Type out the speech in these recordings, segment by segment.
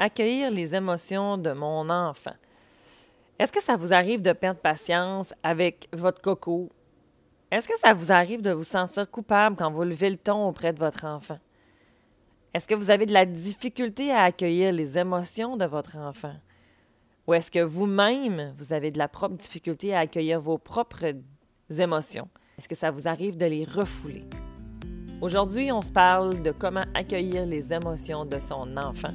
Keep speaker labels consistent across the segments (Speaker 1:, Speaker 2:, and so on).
Speaker 1: accueillir les émotions de mon enfant? Est-ce que ça vous arrive de perdre patience avec votre coco? Est-ce que ça vous arrive de vous sentir coupable quand vous levez le ton auprès de votre enfant? Est-ce que vous avez de la difficulté à accueillir les émotions de votre enfant? Ou est-ce que vous-même, vous avez de la propre difficulté à accueillir vos propres émotions? Est-ce que ça vous arrive de les refouler? Aujourd'hui, on se parle de comment accueillir les émotions de son enfant,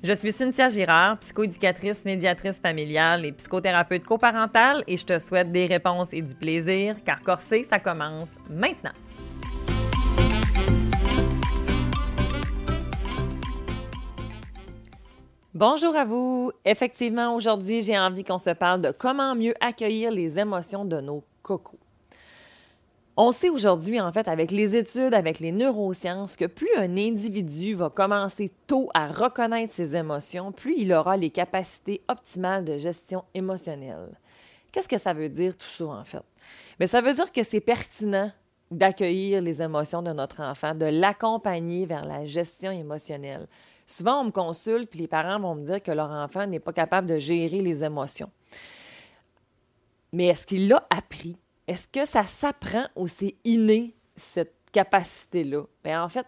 Speaker 1: Je suis Cynthia Girard, psychoéducatrice, médiatrice familiale et psychothérapeute coparentale et je te souhaite des réponses et du plaisir car Corsé, ça commence maintenant. Bonjour à vous. Effectivement, aujourd'hui, j'ai envie qu'on se parle de comment mieux accueillir les émotions de nos cocos. On sait aujourd'hui, en fait, avec les études, avec les neurosciences, que plus un individu va commencer tôt à reconnaître ses émotions, plus il aura les capacités optimales de gestion émotionnelle. Qu'est-ce que ça veut dire tout ça, en fait? Bien, ça veut dire que c'est pertinent d'accueillir les émotions de notre enfant, de l'accompagner vers la gestion émotionnelle. Souvent, on me consulte, puis les parents vont me dire que leur enfant n'est pas capable de gérer les émotions. Mais est-ce qu'il l'a appris? Est-ce que ça s'apprend ou c'est inné, cette capacité-là? Bien, en fait,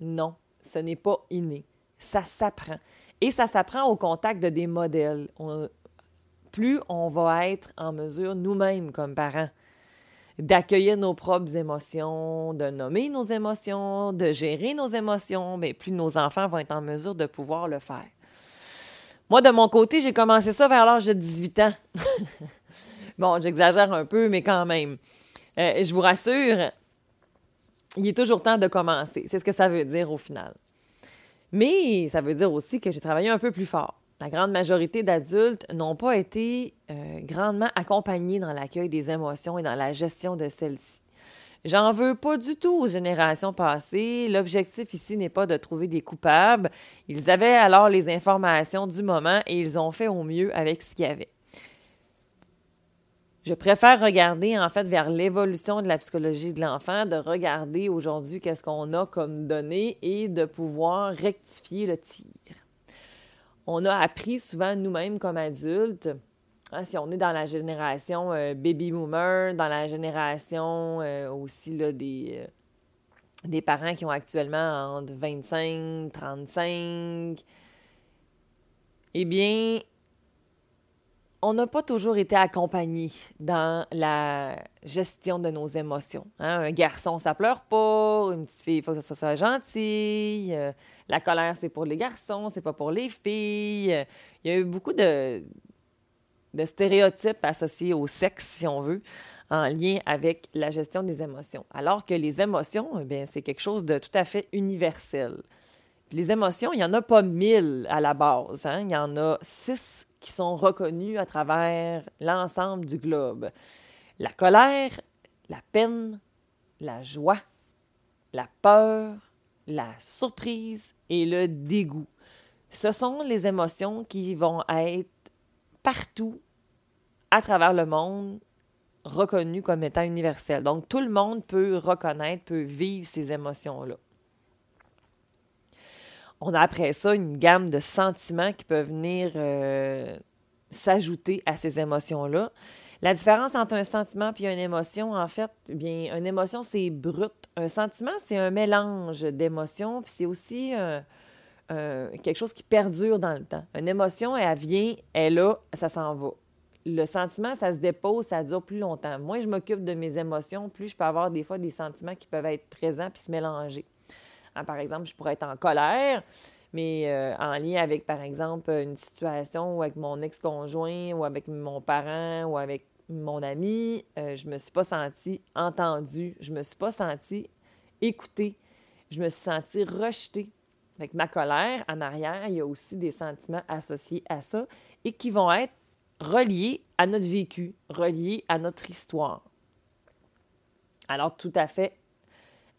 Speaker 1: non, ce n'est pas inné. Ça s'apprend. Et ça s'apprend au contact de des modèles. plus on va être en mesure, nous-mêmes, comme parents, d'accueillir nos propres émotions, de nommer nos émotions, de gérer nos émotions, bien, plus nos enfants vont être en mesure de pouvoir le faire. Moi, de mon côté, j'ai commencé ça vers l'âge de 18 ans. Bon, j'exagère un peu, mais quand même. Euh, je vous rassure, il est toujours temps de commencer. C'est ce que ça veut dire au final. Mais ça veut dire aussi que j'ai travaillé un peu plus fort. La grande majorité d'adultes n'ont pas été euh, grandement accompagnés dans l'accueil des émotions et dans la gestion de celles-ci. J'en veux pas du tout aux générations passées. L'objectif ici n'est pas de trouver des coupables. Ils avaient alors les informations du moment et ils ont fait au mieux avec ce qu'il y avait. Je préfère regarder en fait vers l'évolution de la psychologie de l'enfant, de regarder aujourd'hui qu'est-ce qu'on a comme données et de pouvoir rectifier le tir. On a appris souvent nous-mêmes comme adultes, hein, si on est dans la génération euh, baby boomer, dans la génération euh, aussi là, des, euh, des parents qui ont actuellement entre 25, 35, eh bien, on n'a pas toujours été accompagné dans la gestion de nos émotions. Hein. Un garçon, ça pleure pas. Une petite fille, il faut que ce soit gentil. Euh, la colère, c'est pour les garçons, c'est pas pour les filles. Il y a eu beaucoup de, stéréotypes associés au sexe, si on veut, en lien avec la gestion des émotions. Alors que les émotions, eh c'est quelque chose de tout à fait universel. Les émotions, il n'y en a pas mille à la base. Hein. Il y en a six qui sont reconnus à travers l'ensemble du globe. La colère, la peine, la joie, la peur, la surprise et le dégoût. Ce sont les émotions qui vont être partout à travers le monde reconnues comme étant universelles. Donc tout le monde peut reconnaître, peut vivre ces émotions-là. On a après ça une gamme de sentiments qui peuvent venir euh, s'ajouter à ces émotions-là. La différence entre un sentiment et une émotion, en fait, bien, une émotion, c'est brut. Un sentiment, c'est un mélange d'émotions, puis c'est aussi quelque chose qui perdure dans le temps. Une émotion, elle vient, elle est là, ça s'en va. Le sentiment, ça se dépose, ça dure plus longtemps. Moins je m'occupe de mes émotions, plus je peux avoir des fois des sentiments qui peuvent être présents puis se mélanger. Hein, par exemple, je pourrais être en colère, mais euh, en lien avec, par exemple, une situation ou avec mon ex-conjoint ou avec mon parent ou avec mon ami, euh, je me suis pas sentie entendue, je me suis pas sentie écoutée, je me suis sentie rejetée. Avec ma colère, en arrière, il y a aussi des sentiments associés à ça et qui vont être relié à notre vécu, relié à notre histoire. Alors, tout à fait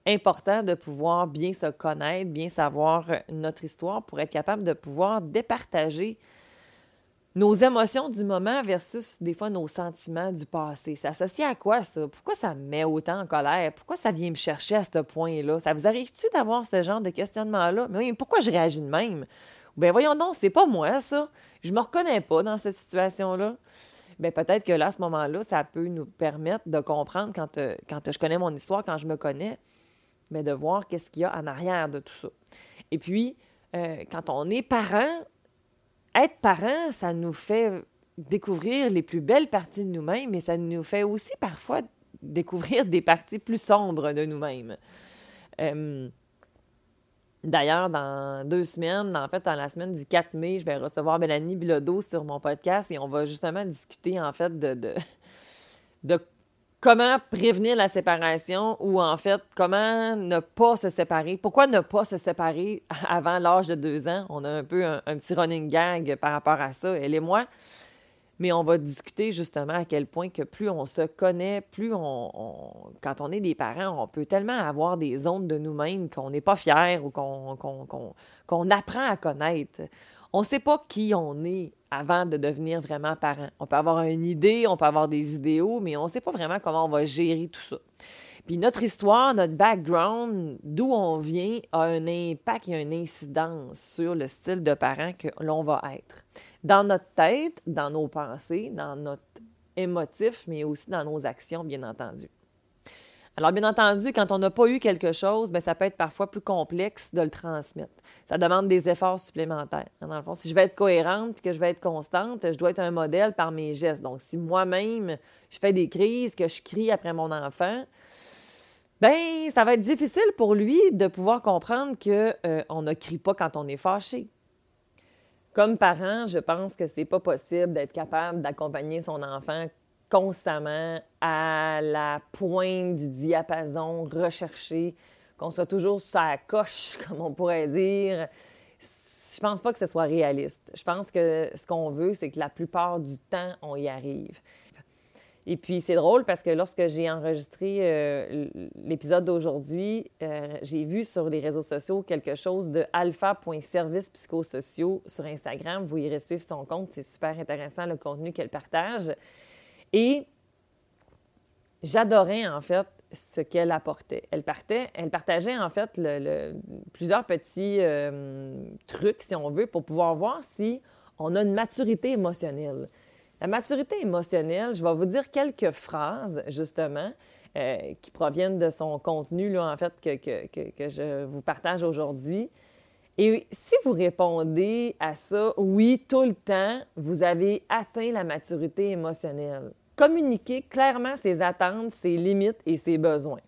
Speaker 1: important de pouvoir bien se connaître, bien savoir notre histoire pour être capable de pouvoir départager nos émotions du moment versus des fois nos sentiments du passé. C'est associé à quoi ça? Pourquoi ça me met autant en colère? Pourquoi ça vient me chercher à ce point-là? Ça vous arrive-tu d'avoir ce genre de questionnement-là? Mais oui, pourquoi je réagis de même? Ben voyons donc, c'est pas moi ça. Je me reconnais pas dans cette situation-là. Ben peut-être que là, à ce moment-là, ça peut nous permettre de comprendre quand, euh, quand je connais mon histoire, quand je me connais, mais de voir qu'est-ce qu'il y a en arrière de tout ça. Et puis, euh, quand on est parent, être parent, ça nous fait découvrir les plus belles parties de nous-mêmes, mais ça nous fait aussi parfois découvrir des parties plus sombres de nous-mêmes. Euh, d'ailleurs, dans deux semaines, en fait, dans la semaine du 4 mai, je vais recevoir Mélanie Bilodeau sur mon podcast et on va justement discuter, en fait, de, de, de comment prévenir la séparation ou en fait comment ne pas se séparer? Pourquoi ne pas se séparer avant l'âge de deux ans? On a un peu un, petit running gag par rapport à ça, elle et moi. Mais on va discuter justement à quel point que plus on se connaît, plus on, quand on est des parents, on peut tellement avoir des zones de nous-mêmes qu'on n'est pas fier ou qu'on apprend à connaître. On ne sait pas qui on est avant de devenir vraiment parent. On peut avoir une idée, on peut avoir des idéaux, mais on ne sait pas vraiment comment on va gérer tout ça. Puis notre histoire, notre background, d'où on vient, a un impact et une incidence sur le style de parent que l'on va être. Dans notre tête, dans nos pensées, dans notre émotif, mais aussi dans nos actions, bien entendu. Alors, bien entendu, quand on n'a pas eu quelque chose, bien, ça peut être parfois plus complexe de le transmettre. Ça demande des efforts supplémentaires. Dans le fond, si je vais être cohérente et que je vais être constante, je dois être un modèle par mes gestes. Donc, si moi-même, je fais des crises, que je crie après mon enfant, ben ça va être difficile pour lui de pouvoir comprendre qu'on euh, ne crie pas quand on est fâché. Comme parent, je pense que c'est pas possible d'être capable d'accompagner son enfant constamment à la pointe du diapason recherché, qu'on soit toujours sur la coche, comme on pourrait dire. Je pense pas que ce soit réaliste. Je pense que ce qu'on veut, c'est que la plupart du temps, on y arrive. Et puis, c'est drôle parce que lorsque j'ai enregistré euh, l'épisode d'aujourd'hui, euh, j'ai vu sur les réseaux sociaux quelque chose de alpha.services psychosociaux sur Instagram. Vous irez suivre son compte. C'est super intéressant le contenu qu'elle partage. Et j'adorais en fait ce qu'elle apportait. Elle, partait, elle partageait en fait plusieurs petits euh, trucs, si on veut, pour pouvoir voir si on a une maturité émotionnelle. La maturité émotionnelle, je vais vous dire quelques phrases, justement, euh, qui proviennent de son contenu, là, en fait, que, que, que je vous partage aujourd'hui. Et si vous répondez à ça, oui, tout le temps, vous avez atteint la maturité émotionnelle. Communiquer clairement ses attentes, ses limites et ses besoins.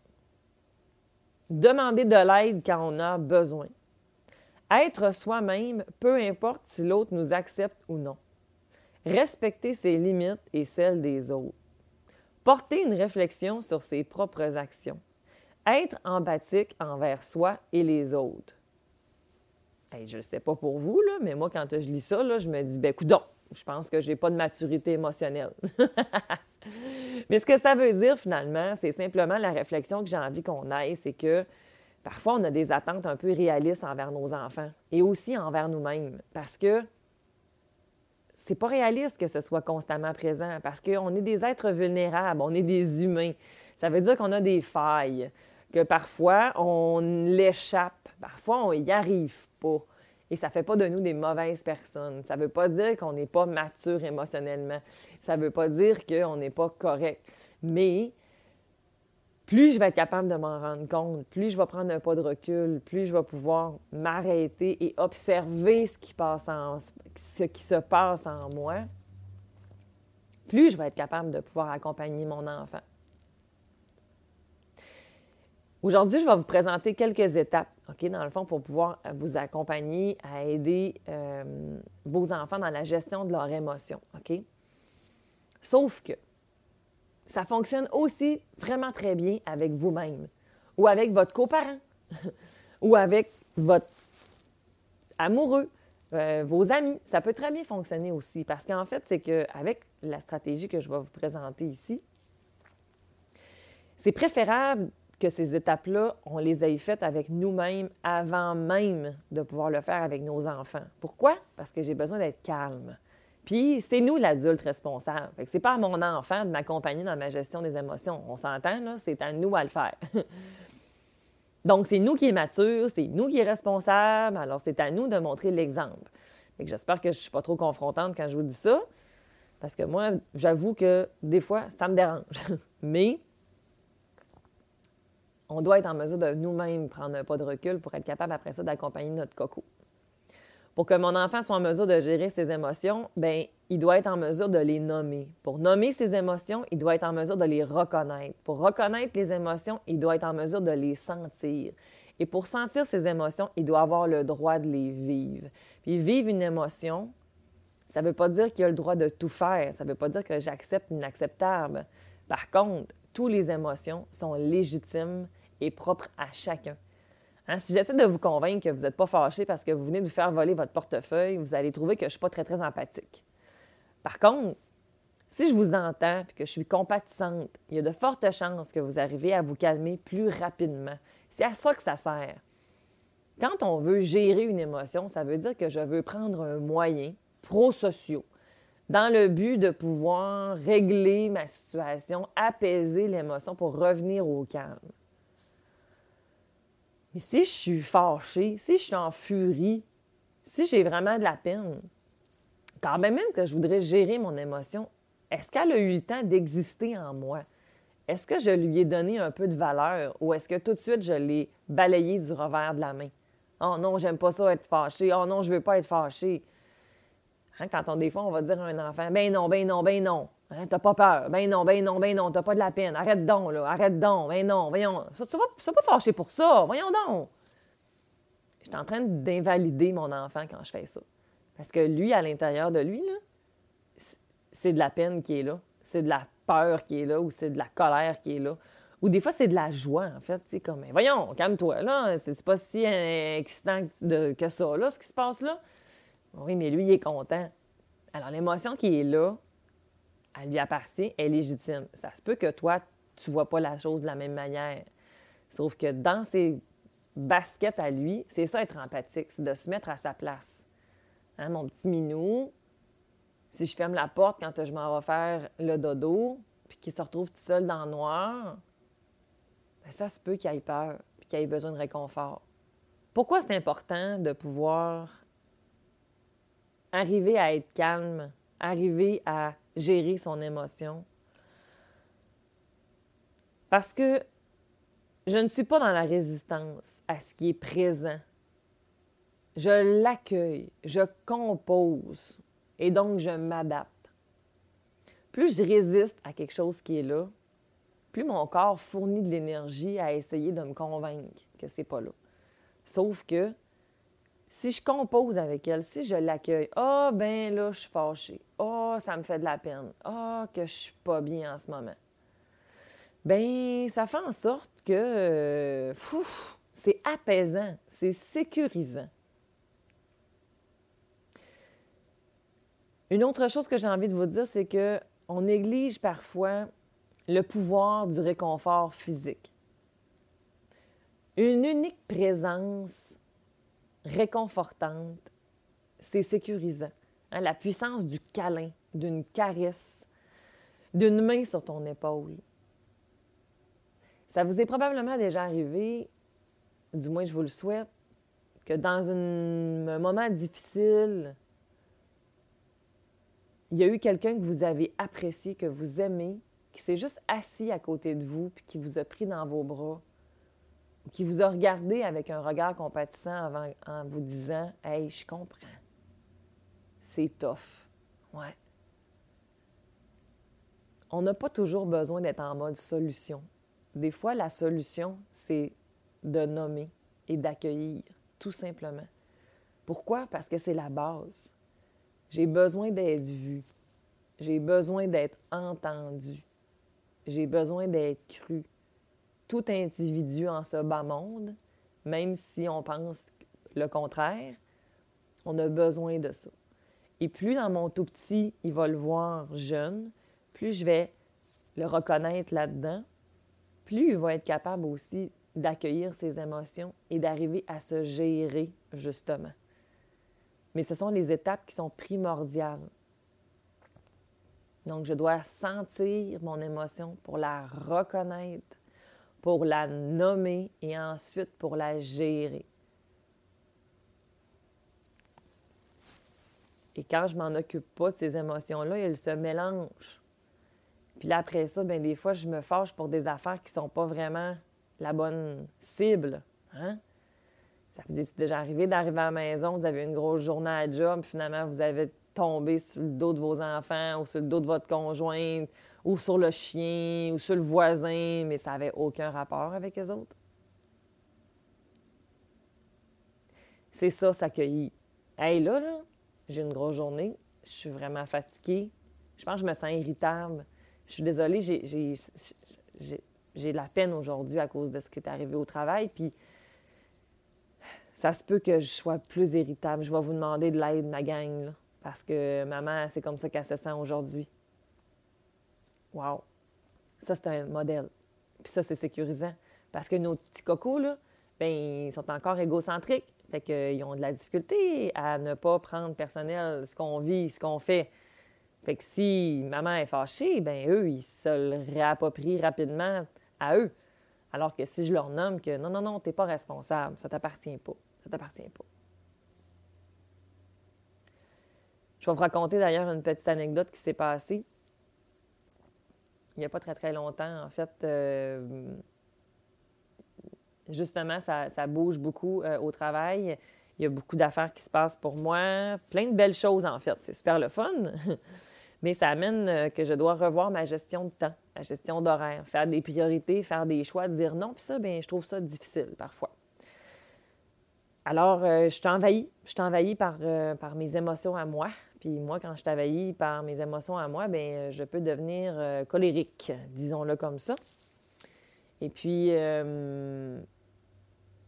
Speaker 1: Demander de l'aide quand on a besoin. Être soi-même, peu importe si l'autre nous accepte ou non. Respecter ses limites et celles des autres. Porter une réflexion sur ses propres actions. Être empathique envers soi et les autres. Je ne sais pas pour vous, là, mais moi, quand je lis ça, je me dis, ben, coudon, je pense que je n'ai pas de maturité émotionnelle. Mais ce que ça veut dire finalement, c'est simplement la réflexion que j'ai envie qu'on aille, c'est que parfois on a des attentes un peu réalistes envers nos enfants et aussi envers nous-mêmes parce que c'est pas réaliste que ce soit constamment présent parce qu'on est des êtres vulnérables, on est des humains. Ça veut dire qu'on a des failles, que parfois on l'échappe, parfois on n'y arrive pas. Et ça ne fait pas de nous des mauvaises personnes. Ça ne veut pas dire qu'on n'est pas mature émotionnellement. Ça ne veut pas dire qu'on n'est pas correct. Mais plus je vais être capable de m'en rendre compte, plus je vais prendre un pas de recul, plus je vais pouvoir m'arrêter et observer ce qui, ce qui se passe en moi, plus je vais être capable de pouvoir accompagner mon enfant. Aujourd'hui, je vais vous présenter quelques étapes, Dans le fond, pour pouvoir vous accompagner à aider euh, vos enfants dans la gestion de leurs émotions, OK? Sauf que ça fonctionne aussi vraiment très bien avec vous-même ou avec votre coparent ou avec votre amoureux, Euh, vos amis, ça peut très bien fonctionner aussi parce qu'en fait, c'est qu'avec la stratégie que je vais vous présenter ici, c'est préférable que ces étapes-là, on les ait faites avec nous-mêmes avant même de pouvoir le faire avec nos enfants. Pourquoi? Parce que j'ai besoin d'être calme. Puis c'est nous l'adulte responsable. Ce n'est pas à mon enfant de m'accompagner dans ma gestion des émotions. On s'entend, c'est à nous à le faire. Donc, c'est nous qui est mature, c'est nous qui est responsable, alors c'est à nous de montrer l'exemple. J'espère que je ne suis pas trop confrontante quand je vous dis ça, parce que moi, j'avoue que des fois, ça me dérange. Mais on doit être en mesure de nous-mêmes prendre un pas de recul pour être capable après ça d'accompagner notre coco. Pour que mon enfant soit en mesure de gérer ses émotions, ben il doit être en mesure de les nommer. Pour nommer ses émotions, il doit être en mesure de les reconnaître. Pour reconnaître les émotions, il doit être en mesure de les sentir. Et pour sentir ses émotions, il doit avoir le droit de les vivre. Puis vivre une émotion, ça ne veut pas dire qu'il a le droit de tout faire. Ça ne veut pas dire que j'accepte l'inacceptable. Par contre, toutes les émotions sont légitimes et propres à chacun. Hein, si j'essaie de vous convaincre que vous n'êtes pas fâché parce que vous venez de vous faire voler votre portefeuille, vous allez trouver que je ne suis pas très, très empathique. Par contre, si je vous entends et que je suis compatissante, il y a de fortes chances que vous arrivez à vous calmer plus rapidement. C'est à ça que ça sert. Quand on veut gérer une émotion, ça veut dire que je veux prendre un moyen pro-sociaux dans le but de pouvoir régler ma situation, apaiser l'émotion pour revenir au calme. Mais si je suis fâchée, si je suis en furie, si j'ai vraiment de la peine, quand même, même que je voudrais gérer mon émotion, est-ce qu'elle a eu le temps d'exister en moi? Est-ce que je lui ai donné un peu de valeur ou est-ce que tout de suite je l'ai balayé du revers de la main? Oh non, j'aime pas ça être fâché. Oh non, je veux pas être fâché. Hein, quand on, des on va dire à un enfant, ben non, ben non, ben non. Hein, t'as pas peur. Ben non, ben non, ben non, t'as pas de la peine. Arrête donc, là. Arrête donc. Ben non, voyons. Sois pas, fâché pour ça. Voyons donc. Je suis en train d'invalider mon enfant quand je fais ça. Parce que lui, à l'intérieur de lui, c'est de la peine qui est là. C'est de la peur qui est là ou c'est de la colère qui est là. Ou des fois, c'est de la joie, en fait. C'est comme, ben voyons, calme-toi, là. C'est pas si excitant que ça, là, ce qui se passe là. Oui, mais lui, il est content. Alors, l'émotion qui est là, elle lui appartient, elle est légitime. Ça se peut que toi, tu vois pas la chose de la même manière. Sauf que dans ses baskets à lui, c'est ça être empathique, c'est de se mettre à sa place. Hein, mon petit minou, si je ferme la porte quand je m'en vais faire le dodo, puis qu'il se retrouve tout seul dans le noir, bien ça se peut qu'il ait peur, puis qu'il ait besoin de réconfort. Pourquoi c'est important de pouvoir arriver à être calme, arriver à gérer son émotion. Parce que je ne suis pas dans la résistance à ce qui est présent. Je l'accueille, je compose et donc je m'adapte. Plus je résiste à quelque chose qui est là, plus mon corps fournit de l'énergie à essayer de me convaincre que c'est pas là. Sauf que si je compose avec elle, si je l'accueille, ah oh, ben là, je suis fâchée. Ah, oh, ça me fait de la peine. Ah, oh, que je suis pas bien en ce moment. Ben, ça fait en sorte que euh, c'est apaisant, c'est sécurisant. Une autre chose que j'ai envie de vous dire, c'est que on néglige parfois le pouvoir du réconfort physique. Une unique présence réconfortante, c'est sécurisant. Hein, la puissance du câlin, d'une caresse, d'une main sur ton épaule. Ça vous est probablement déjà arrivé, du moins je vous le souhaite, que dans un moment difficile, il y a eu quelqu'un que vous avez apprécié, que vous aimez, qui s'est juste assis à côté de vous, puis qui vous a pris dans vos bras, qui vous a regardé avec un regard compatissant en vous disant Hey, je comprends. C'est tough. Ouais. On n'a pas toujours besoin d'être en mode solution. Des fois, la solution, c'est de nommer et d'accueillir, tout simplement. Pourquoi? Parce que c'est la base. J'ai besoin d'être vu. J'ai besoin d'être entendu. J'ai besoin d'être cru tout individu en ce bas monde, même si on pense le contraire, On a besoin de ça. Et plus dans mon tout petit, il va le voir jeune, plus je vais le reconnaître là-dedans, plus il va être capable aussi d'accueillir ses émotions et d'arriver à se gérer, justement. Mais ce sont les étapes qui sont primordiales. Donc, je dois sentir mon émotion pour la reconnaître, pour la nommer et ensuite pour la gérer. Et quand je m'en occupe pas de ces émotions-là, elles se mélangent. Puis là, après ça, bien, des fois, je me fâche pour des affaires qui sont pas vraiment la bonne cible. Hein? Ça vous est déjà arrivé d'arriver à la maison, vous avez une grosse journée à job, puis finalement, vous avez tombé sur le dos de vos enfants ou sur le dos de votre conjointe ou sur le chien ou sur le voisin, mais ça n'avait aucun rapport avec les autres. C'est ça, s'accueillir. Hey, là, j'ai une grosse journée, je suis vraiment fatiguée, je pense que je me sens irritable. Je suis désolée, j'ai de la peine aujourd'hui à cause de ce qui est arrivé au travail, puis ça se peut que je sois plus irritable. Je vais vous demander de l'aide, ma gang, parce que maman, c'est comme ça qu'elle se sent aujourd'hui. Wow! Ça, c'est un modèle. Puis ça, c'est sécurisant. Parce que nos petits cocos, là, bien, ils sont encore égocentriques. Fait qu'ils ont de la difficulté à ne pas prendre personnel ce qu'on vit, ce qu'on fait. Fait que si maman est fâchée, ben eux, ils se le réapproprient rapidement à eux. Alors que si je leur nomme que non, non, non, t'es pas responsable, ça t'appartient pas, ça t'appartient pas. Je vais vous raconter d'ailleurs une petite anecdote qui s'est passée il n'y a pas très, très longtemps. En fait, euh, justement, ça, bouge beaucoup euh, au travail. Il y a beaucoup d'affaires qui se passent pour moi. Plein de belles choses, en fait. C'est super le fun. Mais ça amène euh, que je dois revoir ma gestion de temps, ma gestion d'horaire, faire des priorités, faire des choix, dire non. Puis ça, bien, je trouve ça difficile parfois. Alors, je suis envahie. Je suis envahie par, par mes émotions à moi. Puis moi, quand je suis par mes émotions à moi, bien, je peux devenir colérique, disons-le comme ça. Et puis, euh,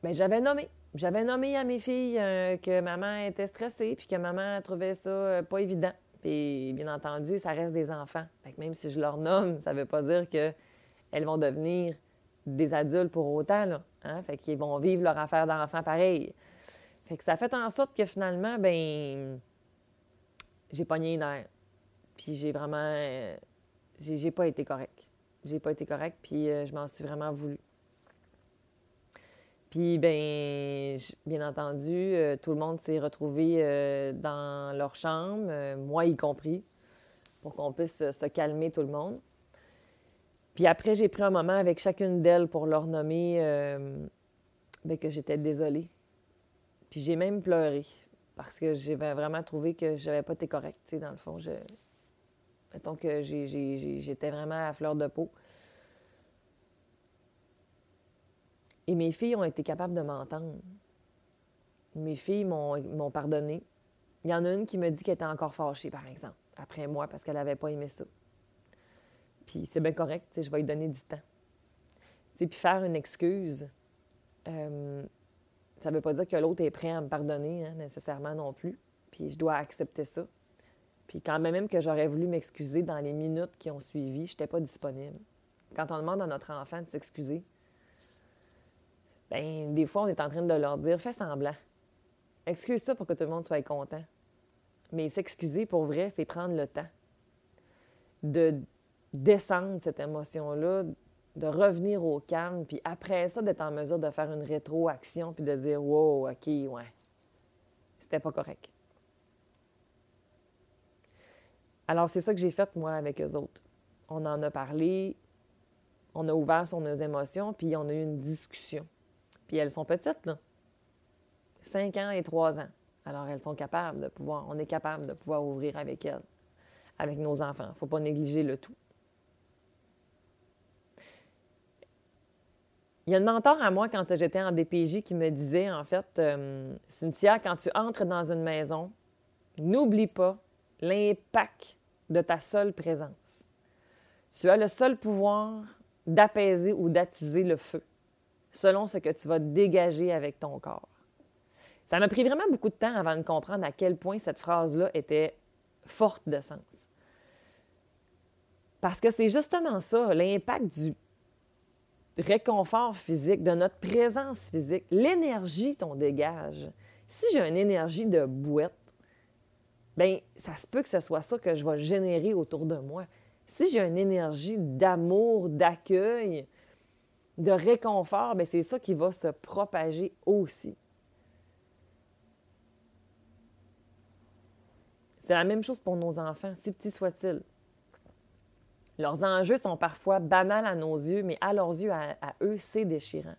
Speaker 1: ben, j'avais nommé. J'avais nommé à mes filles euh, que maman était stressée, puis que maman trouvait ça euh, pas évident. Puis, bien entendu, ça reste des enfants. Fait même si je leur nomme, ça veut pas dire qu'elles vont devenir des adultes pour autant, là. Hein? Fait qu'ils vont vivre leur affaire d'enfant pareil. Fait que ça fait en sorte que finalement, ben j'ai pogné une air. Puis j'ai vraiment... j'ai pas été correct j'ai pas été correcte, puis euh, je m'en suis vraiment voulu. Puis, bien, bien entendu, euh, tout le monde s'est retrouvé euh, dans leur chambre, moi y compris, pour qu'on puisse se calmer tout le monde. Puis après, j'ai pris un moment avec chacune d'elles pour leur nommer bien, que j'étais désolée. Puis j'ai même pleuré parce que j'ai vraiment trouvé que j'avais pas été correcte, tu sais, dans le fond. Je, Mettons que j'étais vraiment à fleur de peau. Et mes filles ont été capables de m'entendre. Mes filles m'ont pardonné. Il y en a une qui me dit qu'elle était encore fâchée, par exemple, après moi, parce qu'elle n'avait pas aimé ça. Puis c'est bien correct, je vais lui donner du temps. puis faire une excuse, euh, ça ne veut pas dire que l'autre est prêt à me pardonner, hein, nécessairement non plus. Puis je dois accepter ça. Puis quand même que j'aurais voulu m'excuser dans les minutes qui ont suivi, je n'étais pas disponible. Quand on demande à notre enfant de s'excuser, bien, des fois, on est en train de leur dire fais semblant. Excuse-toi pour que tout le monde soit content. Mais s'excuser pour vrai, c'est prendre le temps de descendre cette émotion-là, de revenir au calme, puis après ça, d'être en mesure de faire une rétroaction, puis de dire Wow, OK, ouais, c'était pas correct. Alors, c'est ça que j'ai fait, moi, avec eux autres. On en a parlé, on a ouvert sur nos émotions, puis on a eu une discussion. Puis elles sont petites, là. Cinq ans et trois ans. Alors, elles sont capables de pouvoir, on est capable de pouvoir ouvrir avec elles, avec nos enfants. Il ne faut pas négliger le tout. Il y a un mentor à moi quand j'étais en DPJ qui me disait, en fait, euh, Cynthia, quand tu entres dans une maison, n'oublie pas l'impact de ta seule présence. Tu as le seul pouvoir d'apaiser ou d'attiser le feu, selon ce que tu vas dégager avec ton corps. Ça m'a pris vraiment beaucoup de temps avant de comprendre à quel point cette phrase-là était forte de sens. Parce que c'est justement ça, l'impact du réconfort physique, de notre présence physique, l'énergie qu'on dégage. Si j'ai une énergie de bouette, bien, ça se peut que ce soit ça que je vais générer autour de moi. Si j'ai une énergie d'amour, d'accueil, de réconfort, bien, c'est ça qui va se propager aussi. C'est la même chose pour nos enfants, si petits soient-ils. Leurs enjeux sont parfois banals à nos yeux, mais à leurs yeux, à, eux, c'est déchirant.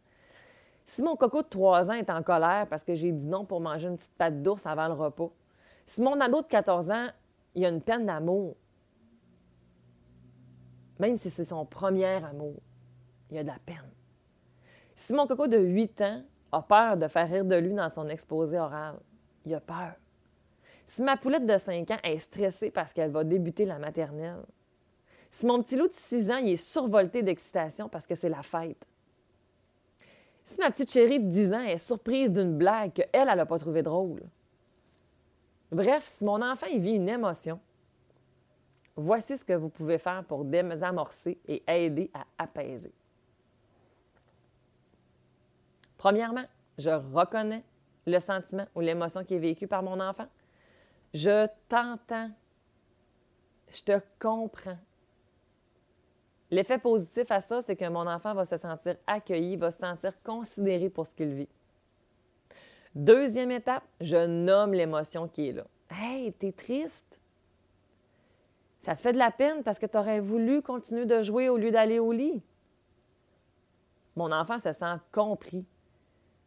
Speaker 1: Si mon coco de 3 ans est en colère parce que j'ai dit non pour manger une petite pâte d'ours avant le repas, si mon ado de 14 ans, il a une peine d'amour, même si c'est son premier amour, il a de la peine. Si mon coco de 8 ans a peur de faire rire de lui dans son exposé oral, il a peur. Si ma poulette de 5 ans est stressée parce qu'elle va débuter la maternelle, si mon petit loup de 6 ans est survolté d'excitation parce que c'est la fête, si ma petite chérie de 10 ans est surprise d'une blague qu'elle, elle n'a pas trouvé drôle. Bref, si mon enfant vit une émotion, voici ce que vous pouvez faire pour désamorcer et aider à apaiser. Premièrement, je reconnais le sentiment ou l'émotion qui est vécue par mon enfant. Je t'entends. Je te comprends. L'effet positif à ça, c'est que mon enfant va se sentir accueilli, va se sentir considéré pour ce qu'il vit. Deuxième étape, je nomme l'émotion qui est là. Hey, t'es triste? Ça te fait de la peine parce que tu aurais voulu continuer de jouer au lieu d'aller au lit? Mon enfant se sent compris.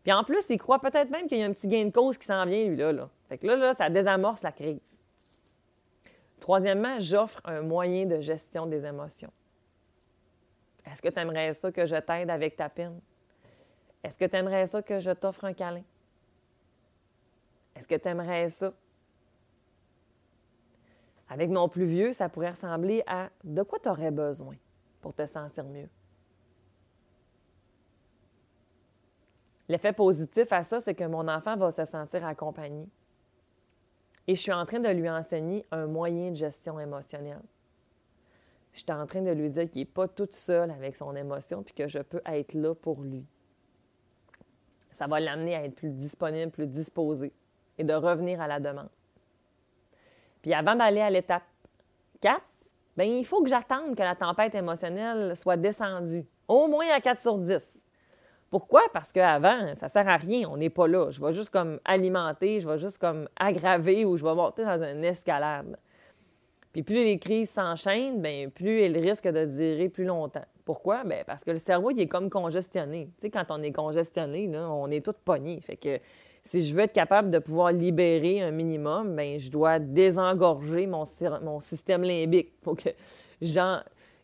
Speaker 1: Puis en plus, il croit peut-être même qu'il y a un petit gain de cause qui s'en vient, lui-là. Là. Fait que là, là, ça désamorce la crise. Troisièmement, j'offre un moyen de gestion des émotions. Est-ce que tu aimerais ça que je t'aide avec ta peine? Est-ce que tu aimerais ça que je t'offre un câlin? Est-ce que tu aimerais ça? Avec mon plus vieux, ça pourrait ressembler à de quoi tu aurais besoin pour te sentir mieux? L'effet positif à ça, c'est que mon enfant va se sentir accompagné. Et je suis en train de lui enseigner un moyen de gestion émotionnelle. Je suis en train de lui dire qu'il n'est pas tout seul avec son émotion puis que je peux être là pour lui. Ça va l'amener à être plus disponible, plus disposé et de revenir à la demande. Puis avant d'aller à l'étape 4, bien, il faut que j'attende que la tempête émotionnelle soit descendue, au moins à 4 sur 10. Pourquoi? Parce qu'avant, ça ne sert à rien, on n'est pas là. Je vais juste comme alimenter, je vais juste comme aggraver ou je vais monter dans une escalade. Puis plus les crises s'enchaînent, bien, plus elles risquent de durer plus longtemps. Pourquoi? Bien, parce que le cerveau, il est comme congestionné. Tu sais, quand on est congestionné, là, on est tout pogné. Fait que si je veux être capable de pouvoir libérer un minimum, bien, je dois désengorger mon, système limbique. Il faut que,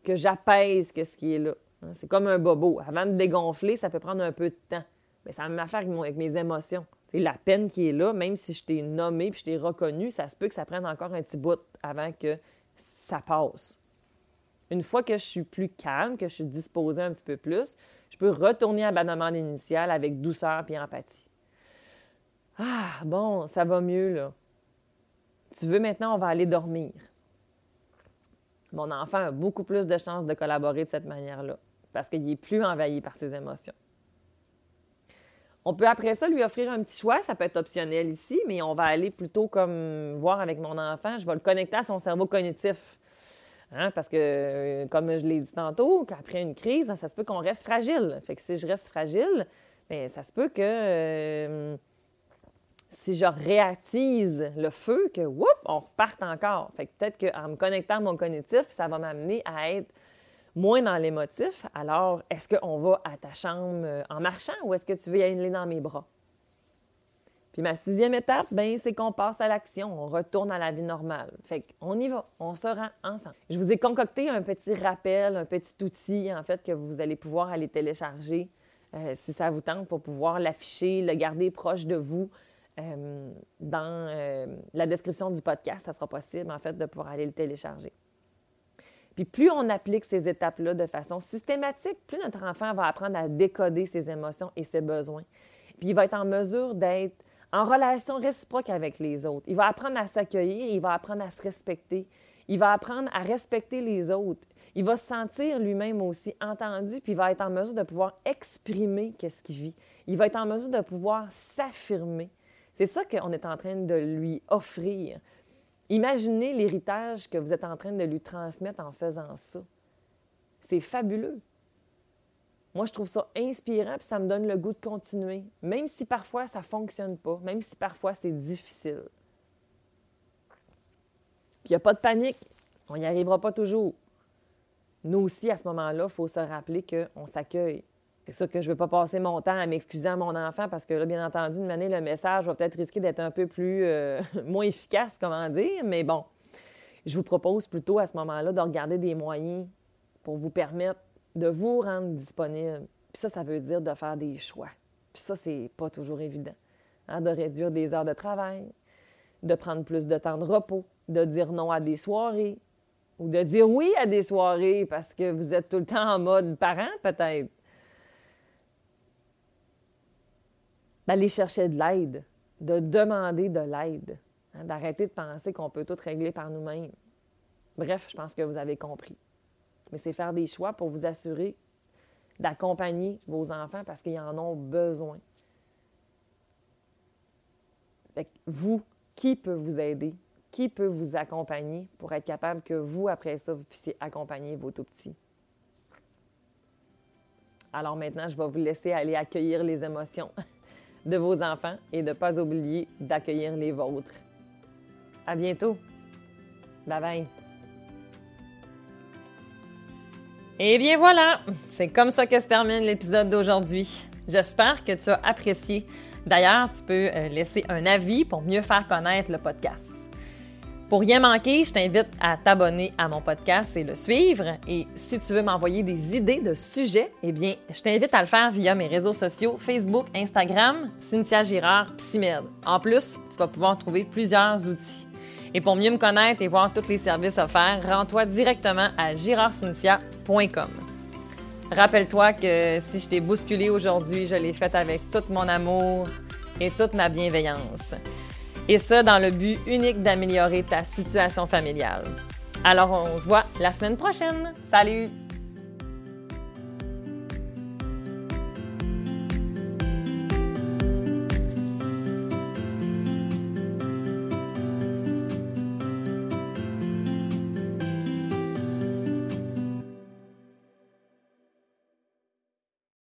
Speaker 1: que j'apaise ce qui est là. Hein, c'est comme un bobo. Avant de dégonfler, ça peut prendre un peu de temps. Mais ça a même affaire avec, mes émotions. C'est la peine qui est là, même si je t'ai nommé puis je t'ai reconnu, ça se peut que ça prenne encore un petit bout avant que ça passe. Une fois que je suis plus calme, que je suis disposée un petit peu plus, je peux retourner à ma demande initiale avec douceur et empathie. Ah, bon, ça va mieux, là. Tu veux maintenant, on va aller dormir. Mon enfant a beaucoup plus de chances de collaborer de cette manière-là parce qu'il est plus envahi par ses émotions. On peut après ça lui offrir un petit choix, ça peut être optionnel ici, mais on va aller plutôt comme voir avec mon enfant, je vais le connecter à son cerveau cognitif. Hein, parce que, comme je l'ai dit tantôt, qu'après une crise, ça se peut qu'on reste fragile. Fait que si je reste fragile, bien, ça se peut que euh, si je réactise le feu, que whoop, on reparte encore. Fait que peut-être qu'en me connectant à mon cognitif, ça va m'amener à être moins dans l'émotif, alors est-ce qu'on va à ta chambre euh, en marchant ou est-ce que tu veux y aller dans mes bras? Puis ma sixième étape, ben, c'est qu'on passe à l'action, on retourne à la vie normale. Fait qu'on y va, on se rend ensemble. Je vous ai concocté un petit rappel, un petit outil, en fait, que vous allez pouvoir aller télécharger euh, si ça vous tente pour pouvoir l'afficher, le garder proche de vous. Euh, dans la description du podcast, ça sera possible, en fait, de pouvoir aller le télécharger. Puis plus on applique ces étapes-là de façon systématique, plus notre enfant va apprendre à décoder ses émotions et ses besoins. Puis il va être en mesure d'être en relation réciproque avec les autres. Il va apprendre à s'accueillir, il va apprendre à se respecter, il va apprendre à respecter les autres. Il va se sentir lui-même aussi entendu, puis il va être en mesure de pouvoir exprimer qu'est-ce qu'il vit. Il va être en mesure de pouvoir s'affirmer. C'est ça qu'on est en train de lui offrir. Imaginez l'héritage que vous êtes en train de lui transmettre en faisant ça. C'est fabuleux. Moi, je trouve ça inspirant, puis ça me donne le goût de continuer, même si parfois ça ne fonctionne pas, même si parfois c'est difficile. Il n'y a pas de panique, on n'y arrivera pas toujours. Nous aussi, à ce moment-là, il faut se rappeler qu'on s'accueille. C'est ça que je ne veux pas passer mon temps à m'excuser à mon enfant parce que là, bien entendu, une année, le message va peut-être risquer d'être un peu plus euh, moins efficace, comment dire, mais bon, je vous propose plutôt à ce moment-là de regarder des moyens pour vous permettre de vous rendre disponible. Puis ça, ça veut dire de faire des choix. Puis ça, c'est pas toujours évident. Hein, de réduire des heures de travail, de prendre plus de temps de repos, de dire non à des soirées ou de dire oui à des soirées parce que vous êtes tout le temps en mode parent, peut-être. D'aller chercher de l'aide, de demander de l'aide, hein, d'arrêter de penser qu'on peut tout régler par nous-mêmes. Bref, je pense que vous avez compris mais c'est faire des choix pour vous assurer d'accompagner vos enfants parce qu'ils en ont besoin. vous, qui peut vous aider? Qui peut vous accompagner pour être capable que vous, après ça, vous puissiez accompagner vos tout-petits? Alors maintenant, je vais vous laisser aller accueillir les émotions de vos enfants et de ne pas oublier d'accueillir les vôtres. À bientôt. Bye bye. Et bien voilà, c'est comme ça que se termine l'épisode d'aujourd'hui. J'espère que tu as apprécié. D'ailleurs, tu peux euh, laisser un avis pour mieux faire connaître le podcast. Pour rien manquer, je t'invite à t'abonner à mon podcast et le suivre. Et si tu veux m'envoyer des idées de sujets, eh bien, je t'invite à le faire via mes réseaux sociaux Facebook, Instagram, Cynthia Girard, Psymed. En plus, tu vas pouvoir trouver plusieurs outils. Et pour mieux me connaître et voir tous les services offerts, rends-toi directement à girardcynthia.com. Rappelle-toi que si je t'ai bousculé aujourd'hui, je l'ai fait avec tout mon amour et toute ma bienveillance. Et ça dans le but unique d'améliorer ta situation familiale. Alors on se voit la semaine prochaine. Salut!